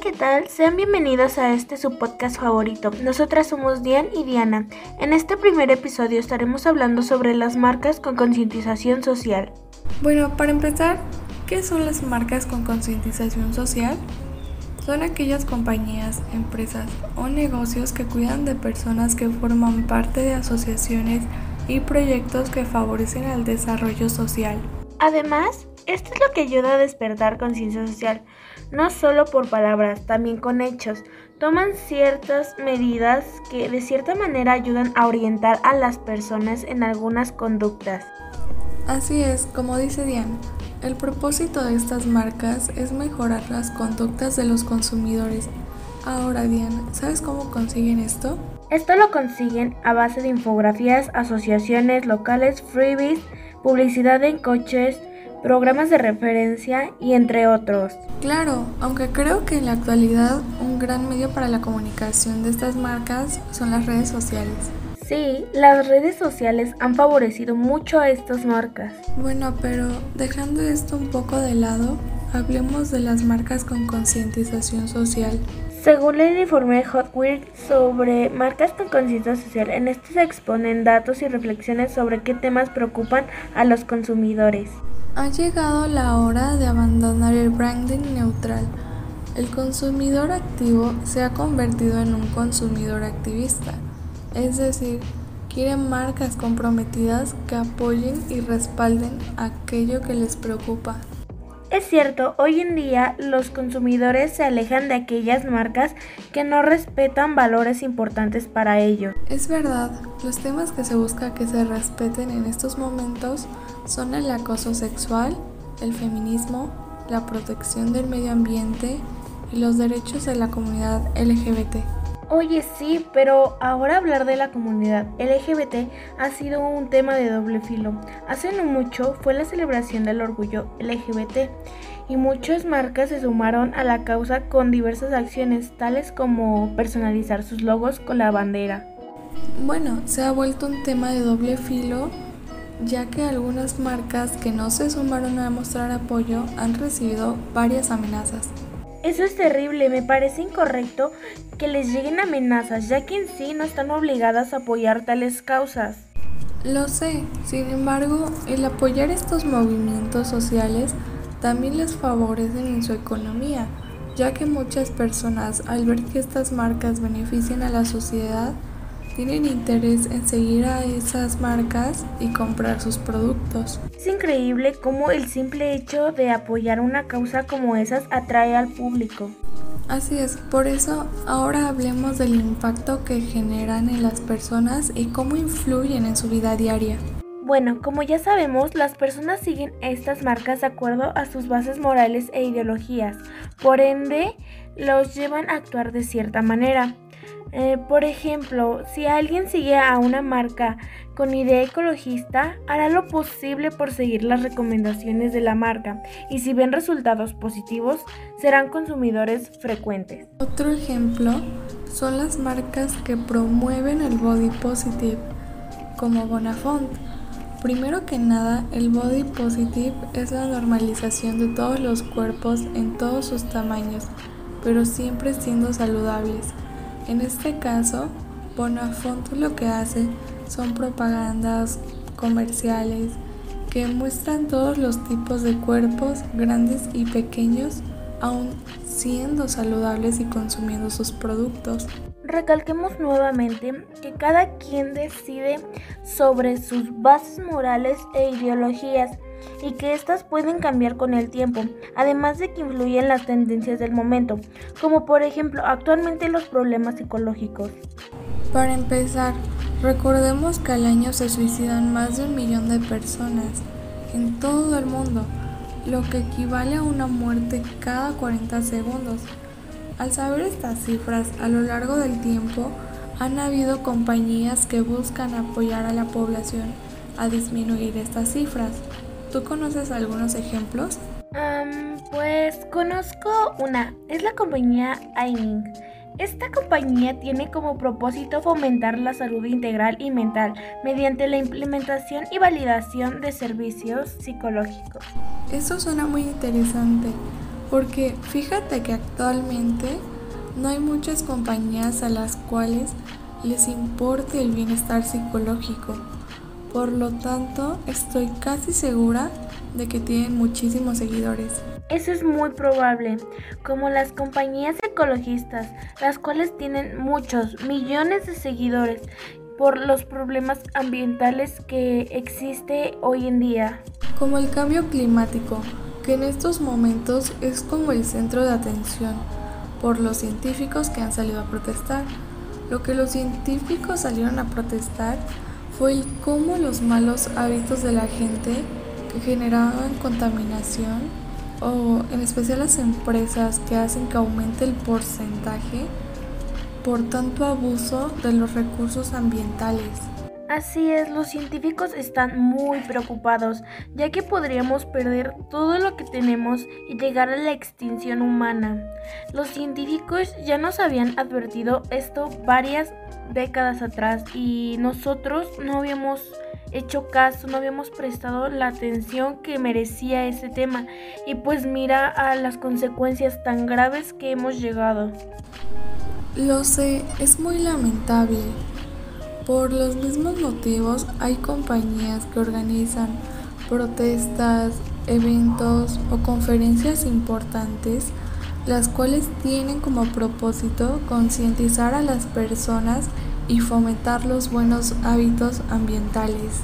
¿qué tal? Sean bienvenidos a este su podcast favorito. Nosotras somos Dian y Diana. En este primer episodio estaremos hablando sobre las marcas con concientización social. Bueno, para empezar, ¿qué son las marcas con concientización social? Son aquellas compañías, empresas o negocios que cuidan de personas que forman parte de asociaciones y proyectos que favorecen el desarrollo social. Además, esto es lo que ayuda a despertar conciencia social, no solo por palabras, también con hechos. Toman ciertas medidas que de cierta manera ayudan a orientar a las personas en algunas conductas. Así es, como dice Diane, el propósito de estas marcas es mejorar las conductas de los consumidores. Ahora, Diane, ¿sabes cómo consiguen esto? Esto lo consiguen a base de infografías, asociaciones locales, freebies, publicidad en coches, programas de referencia y entre otros. Claro, aunque creo que en la actualidad un gran medio para la comunicación de estas marcas son las redes sociales. Sí, las redes sociales han favorecido mucho a estas marcas. Bueno, pero dejando esto un poco de lado, hablemos de las marcas con concientización social. Según el informe Hot Wheels sobre marcas con conciencia social, en este se exponen datos y reflexiones sobre qué temas preocupan a los consumidores. Ha llegado la hora de abandonar el branding neutral. El consumidor activo se ha convertido en un consumidor activista, es decir, quieren marcas comprometidas que apoyen y respalden aquello que les preocupa. Es cierto, hoy en día los consumidores se alejan de aquellas marcas que no respetan valores importantes para ellos. Es verdad, los temas que se busca que se respeten en estos momentos son el acoso sexual, el feminismo, la protección del medio ambiente y los derechos de la comunidad LGBT. Oye, sí, pero ahora hablar de la comunidad LGBT ha sido un tema de doble filo. Hace no mucho fue la celebración del orgullo LGBT y muchas marcas se sumaron a la causa con diversas acciones, tales como personalizar sus logos con la bandera. Bueno, se ha vuelto un tema de doble filo ya que algunas marcas que no se sumaron a mostrar apoyo han recibido varias amenazas. Eso es terrible, me parece incorrecto que les lleguen amenazas, ya que en sí no están obligadas a apoyar tales causas. Lo sé, sin embargo, el apoyar estos movimientos sociales también les favorecen en su economía, ya que muchas personas al ver que estas marcas benefician a la sociedad, tienen interés en seguir a esas marcas y comprar sus productos. Es increíble cómo el simple hecho de apoyar una causa como esas atrae al público. Así es, por eso ahora hablemos del impacto que generan en las personas y cómo influyen en su vida diaria. Bueno, como ya sabemos, las personas siguen estas marcas de acuerdo a sus bases morales e ideologías, por ende, los llevan a actuar de cierta manera. Eh, por ejemplo, si alguien sigue a una marca con idea ecologista, hará lo posible por seguir las recomendaciones de la marca y si ven resultados positivos, serán consumidores frecuentes. Otro ejemplo son las marcas que promueven el body positive, como Bonafont. Primero que nada, el body positive es la normalización de todos los cuerpos en todos sus tamaños, pero siempre siendo saludables. En este caso, Bonafont lo que hace son propagandas comerciales que muestran todos los tipos de cuerpos, grandes y pequeños, aún siendo saludables y consumiendo sus productos. Recalquemos nuevamente que cada quien decide sobre sus bases morales e ideologías y que éstas pueden cambiar con el tiempo, además de que influyen las tendencias del momento, como por ejemplo actualmente los problemas psicológicos. Para empezar, recordemos que al año se suicidan más de un millón de personas en todo el mundo, lo que equivale a una muerte cada 40 segundos. Al saber estas cifras a lo largo del tiempo, han habido compañías que buscan apoyar a la población a disminuir estas cifras. ¿Tú conoces algunos ejemplos? pues conozco una, es la compañía Aiming. Esta compañía tiene como propósito fomentar la salud integral y mental mediante la implementación y validación de servicios psicológicos. Eso suena muy interesante. Porque fíjate que actualmente no hay muchas compañías a las cuales les importe el bienestar psicológico. Por lo tanto, estoy casi segura de que tienen muchísimos seguidores. Eso es muy probable, como las compañías ecologistas, las cuales tienen muchos, millones de seguidores por los problemas ambientales que existe hoy en día. Como el cambio climático, que en estos momentos es como el centro de atención por los científicos que han salido a protestar. Lo que los científicos salieron a protestar fue el cómo los malos hábitos de la gente que generaban contaminación o en especial las empresas que hacen que aumente el porcentaje por tanto abuso de los recursos ambientales. Así es, los científicos están muy preocupados, ya que podríamos perder todo lo que tenemos y llegar a la extinción humana. Los científicos ya nos habían advertido esto varias décadas atrás y nosotros no habíamos hecho caso, no habíamos prestado la atención que merecía ese tema y pues mira a las consecuencias tan graves que hemos llegado. Lo sé, es muy lamentable. Por los mismos motivos hay compañías que organizan protestas, eventos o conferencias importantes, las cuales tienen como propósito concientizar a las personas y fomentar los buenos hábitos ambientales.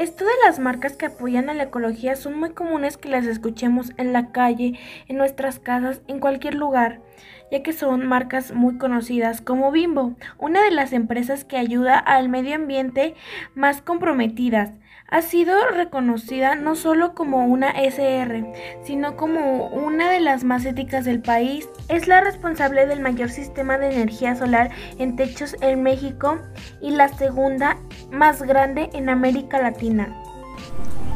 Esto de las marcas que apoyan a la ecología son muy comunes que las escuchemos en la calle, en nuestras casas, en cualquier lugar, ya que son marcas muy conocidas como Bimbo, una de las empresas que ayuda al medio ambiente más comprometidas ha sido reconocida no solo como una SR, sino como una de las más éticas del país. Es la responsable del mayor sistema de energía solar en techos en México y la segunda más grande en América Latina.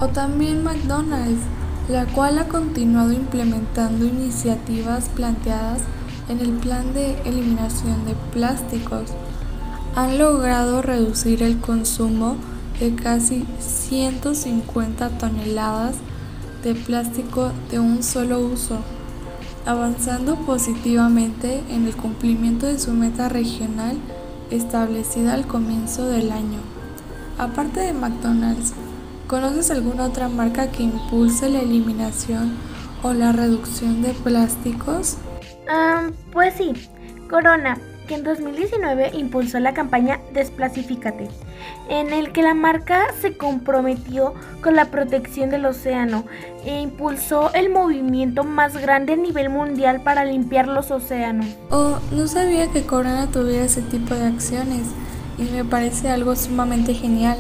O también McDonald's, la cual ha continuado implementando iniciativas planteadas en el plan de eliminación de plásticos. Han logrado reducir el consumo de casi 150 toneladas de plástico de un solo uso, avanzando positivamente en el cumplimiento de su meta regional establecida al comienzo del año. Aparte de McDonald's, ¿conoces alguna otra marca que impulse la eliminación o la reducción de plásticos? pues sí, Corona que en 2019 impulsó la campaña Desplasifícate, en el que la marca se comprometió con la protección del océano e impulsó el movimiento más grande a nivel mundial para limpiar los océanos. Oh, no sabía que Corona tuviera ese tipo de acciones y me parece algo sumamente genial.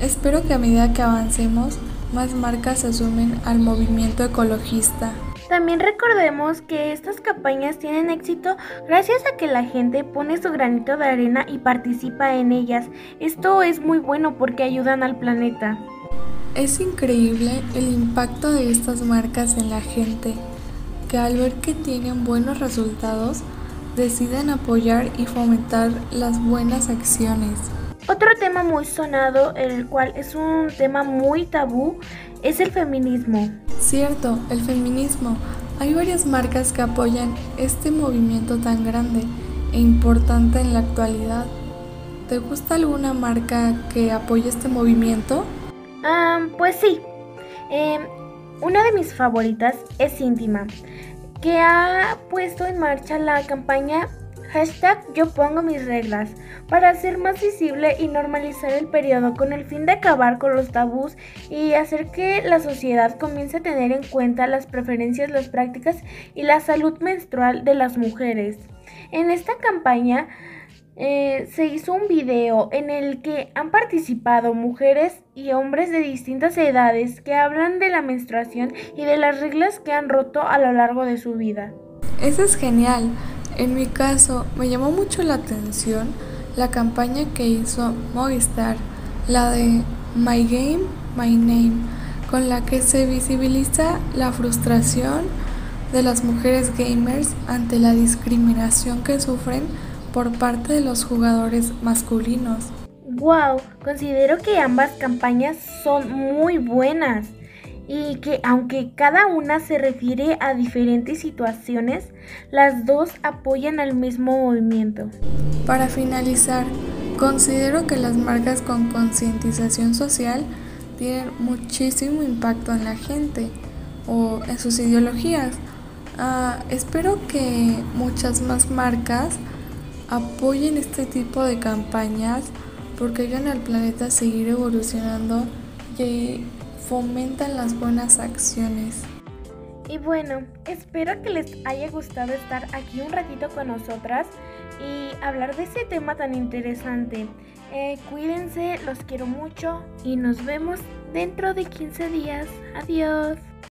Espero que a medida que avancemos, más marcas se sumen al movimiento ecologista. También recordemos que estas campañas tienen éxito gracias a que la gente pone su granito de arena y participa en ellas. Esto es muy bueno porque ayudan al planeta. Es increíble el impacto de estas marcas en la gente, que al ver que tienen buenos resultados, deciden apoyar y fomentar las buenas acciones. Otro tema muy sonado, el cual es un tema muy tabú, es el feminismo. Cierto, el feminismo. Hay varias marcas que apoyan este movimiento tan grande e importante en la actualidad. ¿Te gusta alguna marca que apoye este movimiento? pues sí. Em, una de mis favoritas es Íntima, que ha puesto en marcha la campaña Hashtag yo pongo mis reglas para hacer más visible y normalizar el periodo con el fin de acabar con los tabús y hacer que la sociedad comience a tener en cuenta las preferencias, las prácticas y la salud menstrual de las mujeres. En esta campaña eh, se hizo un video en el que han participado mujeres y hombres de distintas edades que hablan de la menstruación y de las reglas que han roto a lo largo de su vida. Eso es genial. En mi caso, me llamó mucho la atención la campaña que hizo Movistar, la de My Game, My Name, con la que se visibiliza la frustración de las mujeres gamers ante la discriminación que sufren por parte de los jugadores masculinos. Wow, considero que ambas campañas son muy buenas y que aunque cada una se refiere a diferentes situaciones, las dos apoyan al mismo movimiento. Para finalizar, considero que las marcas con concientización social tienen muchísimo impacto en la gente o en sus ideologías. Ah, espero que muchas más marcas apoyen este tipo de campañas porque ayudan al planeta a seguir evolucionando y fomentan las buenas acciones. Y bueno, espero que les haya gustado estar aquí un ratito con nosotras y hablar de ese tema tan interesante. Eh, cuídense, los quiero mucho y nos vemos dentro de 15 días. Adiós.